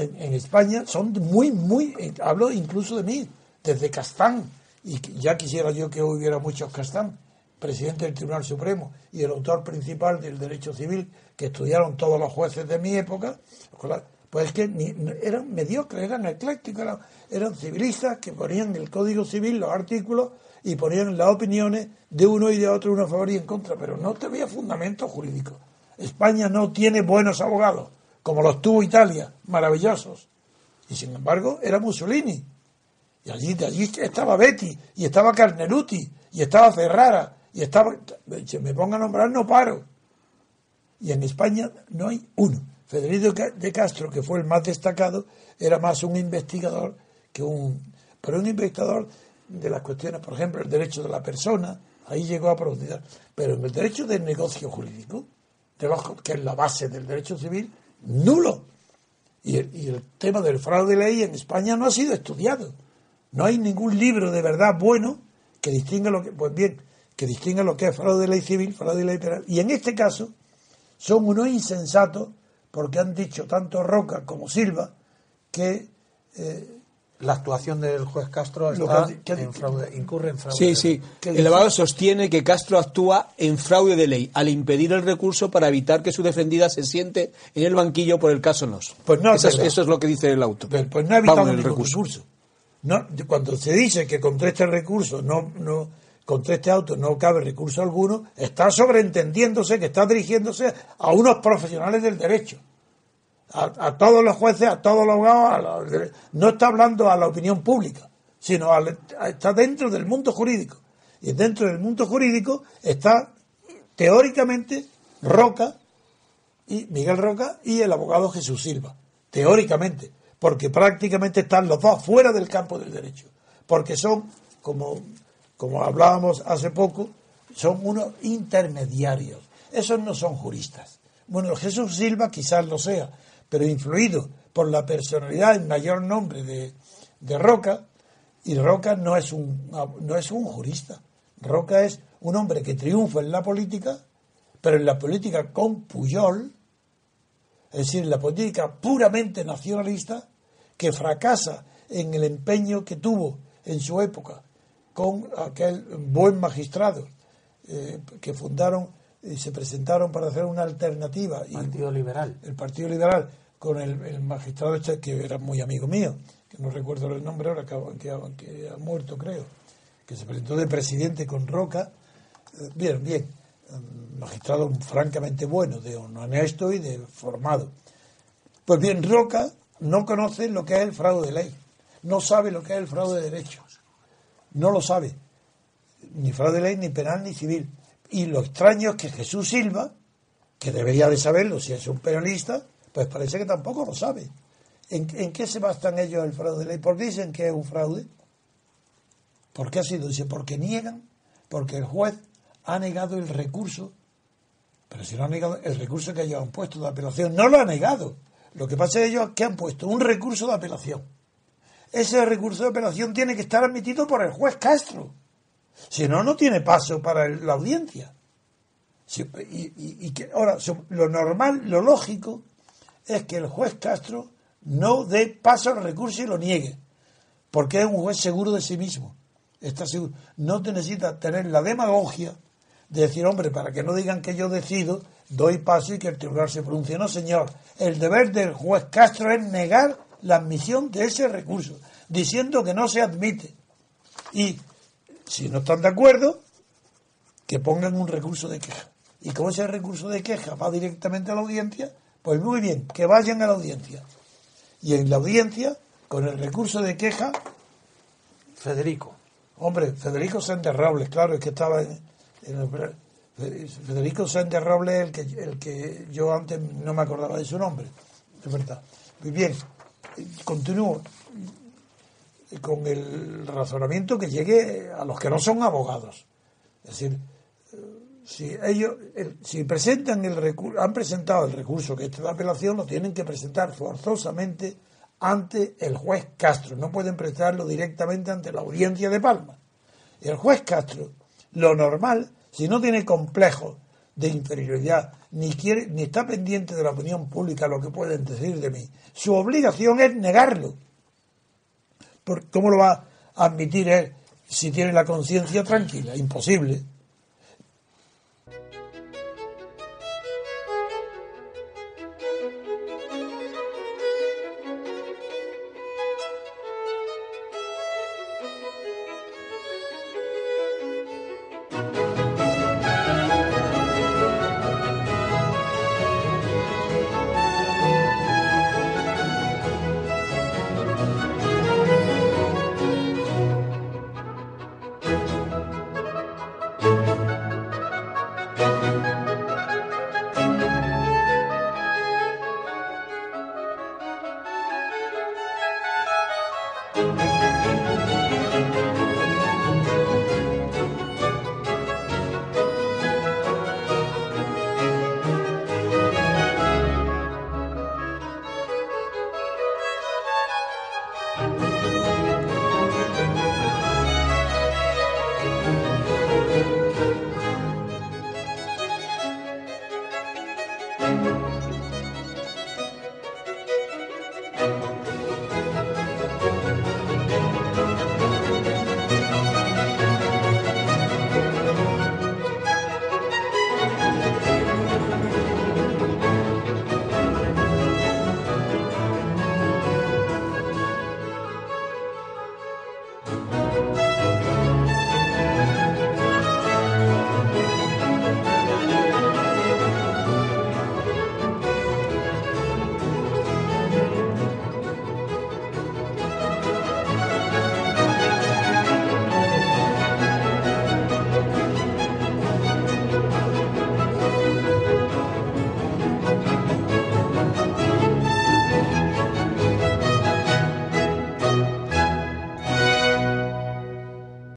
En, España son muy, muy, eh, hablo incluso de mí, desde Castán, y ya quisiera yo que hubiera muchos Castán, presidente del Tribunal Supremo y el autor principal del derecho civil, que estudiaron todos los jueces de mi época, pues es que ni- eran mediocres, eran eclécticos, eran, eran civilistas que ponían el Código Civil los artículos y ponían las opiniones de uno y de otro, uno a favor y en contra, pero no tenía fundamento jurídico. España no tiene buenos abogados, como los tuvo Italia, maravillosos. Y sin embargo, era Mussolini. Y allí, de allí estaba Betty, y estaba Carneruti, y estaba Ferrara, y estaba. Se me ponga a nombrar, no paro. Y en España no hay uno. Federico de Castro, que fue el más destacado, era más un investigador que un. Pero un investigador de las cuestiones, por ejemplo, el derecho de la persona, ahí llegó a profundizar. Pero en el derecho del negocio jurídico, que es la base del derecho civil, nulo. Y el, tema del fraude de ley en España no ha sido estudiado. No hay ningún libro de verdad bueno que distinga lo que, pues bien, que distinga lo que es fraude de ley civil, fraude de ley penal. Y en este caso son unos insensatos porque han dicho tanto Roca como Silva que eh, La actuación del juez Castro Lo está que- que- en fraude, incurre en fraude. Sí, sí. ¿Qué El abogado sostiene que Castro actúa en fraude de ley al impedir el recurso para evitar que su defendida se siente en el banquillo por el caso Nos. Pues no es eso, es, eso es lo que dice el auto. Pues, pues no ha evitado el recurso. recurso. No, cuando se dice que contra este recurso no, no contra este auto no cabe recurso alguno, está sobreentendiéndose que está dirigiéndose a unos profesionales del derecho. A, todos los jueces, a todos los abogados, los- no está hablando a la opinión pública, sino está dentro del mundo jurídico. Y dentro del mundo jurídico está teóricamente Roca y Miguel Roca y el abogado Jesús Silva, teóricamente, porque prácticamente están los dos fuera del campo del derecho, porque son, como, como hablábamos hace poco, son unos intermediarios. Esos no son juristas. Bueno, Jesús Silva quizás lo sea, pero influido por la personalidad en mayor nombre de, de Roca, y Roca no es, un, no es un jurista. Roca es un hombre que triunfa en la política, pero en la política con Puyol, es decir, en la política puramente nacionalista, que fracasa en el empeño que tuvo en su época con aquel buen magistrado eh, que fundaron se presentaron para hacer una alternativa. Y Partido Liberal. el Partido Liberal con el, el magistrado este que era muy amigo mío, que no recuerdo el nombre ahora, que, ha- que ha- que ha muerto creo, que se presentó de presidente con Roca. Eh, Bien, bien, magistrado francamente bueno, de honesto y de formado. Pues bien, Roca no conoce lo que es el fraude de ley, no sabe lo que es el fraude de derechos, no lo sabe, ni fraude de ley, ni penal, ni civil. Y lo extraño es que Jesús Silva, que debería de saberlo si es un penalista, pues parece que tampoco lo sabe. ¿En, qué se bastan ellos el fraude de ley? ¿Por qué dicen que es un fraude? ¿Por qué ha sido? Dice, porque niegan, porque el juez ha negado el recurso, pero si no ha negado el recurso que ellos han puesto de apelación, no lo ha negado. Lo que pasa es ellos que han puesto un recurso de apelación. Ese recurso de apelación tiene que estar admitido por el juez Castro. Si no, no tiene paso para la audiencia. Y, que, ahora, lo normal, lo lógico, es que el juez Castro no dé paso al recurso y lo niegue. Porque es un juez seguro de sí mismo. Está seguro. No te necesita tener la demagogia de decir, hombre, para que no digan que yo decido, doy paso y que el tribunal se pronuncie. No, señor. El deber del juez Castro es negar la admisión de ese recurso, diciendo que no se admite. Y si no están de acuerdo, que pongan un recurso de queja. Y como ese recurso de queja va directamente a la audiencia, pues muy bien, que vayan a la audiencia. Y en la audiencia, con el recurso de queja, Federico. hombre, Federico Sánchez Robles, claro, es que estaba en, en el- Federico Sánchez Robles, el que, el que yo antes no me acordaba de su nombre, es verdad. Muy bien, continúo con el razonamiento que llegue a los que no son abogados. Es decir, si ellos el- si presentan el recurso, han presentado el recurso que es apelación, lo tienen que presentar forzosamente ante el juez Castro. No pueden presentarlo directamente ante la audiencia de Palma. El juez Castro, lo normal, si no tiene complejo de inferioridad, ni quiere, ni está pendiente de la opinión pública, lo que pueden decir de mí, su obligación es negarlo. ¿Cómo lo va a admitir él si tiene la conciencia tranquila? Imposible.